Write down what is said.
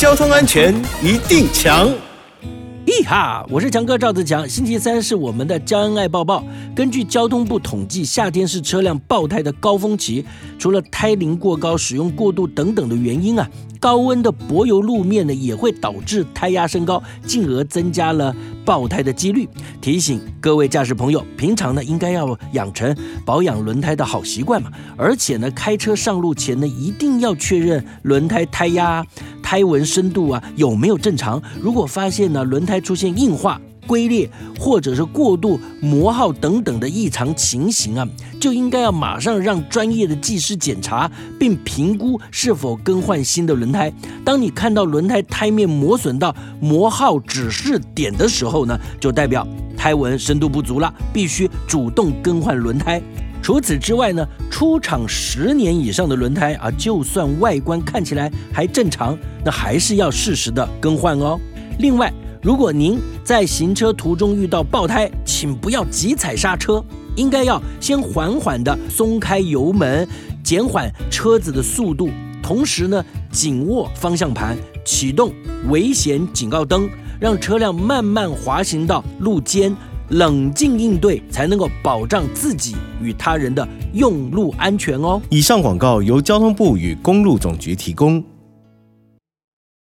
交通安全一定强。咦哈！我是强哥赵子强。星期三是我们的交恩爱报报。根据交通部统计，夏天是车辆爆胎的高峰期。除了胎龄过高、使用过度等等的原因啊，高温的柏油路面呢也会导致胎压升高，进而增加了爆胎的几率。提醒各位驾驶朋友，平常呢应该要养成保养轮胎的好习惯嘛。而且呢，开车上路前呢，一定要确认轮胎胎压。胎纹深度啊有没有正常？如果发现呢轮胎出现硬化、龟裂或者是过度磨耗等等的异常情形啊，就应该要马上让专业的技师检查并评估是否更换新的轮胎。当你看到轮胎胎面磨损到磨耗指示点的时候呢，就代表胎纹深度不足了，必须主动更换轮胎。除此之外呢，出厂十年以上的轮胎啊，就算外观看起来还正常，那还是要适时的更换哦。另外，如果您在行车途中遇到爆胎，请不要急踩刹车，应该要先缓缓的松开油门，减缓车子的速度，同时呢，紧握方向盘，启动危险警告灯，让车辆慢慢滑行到路肩。冷静应对，才能够保障自己与他人的用路安全哦。以上广告由交通部与公路总局提供。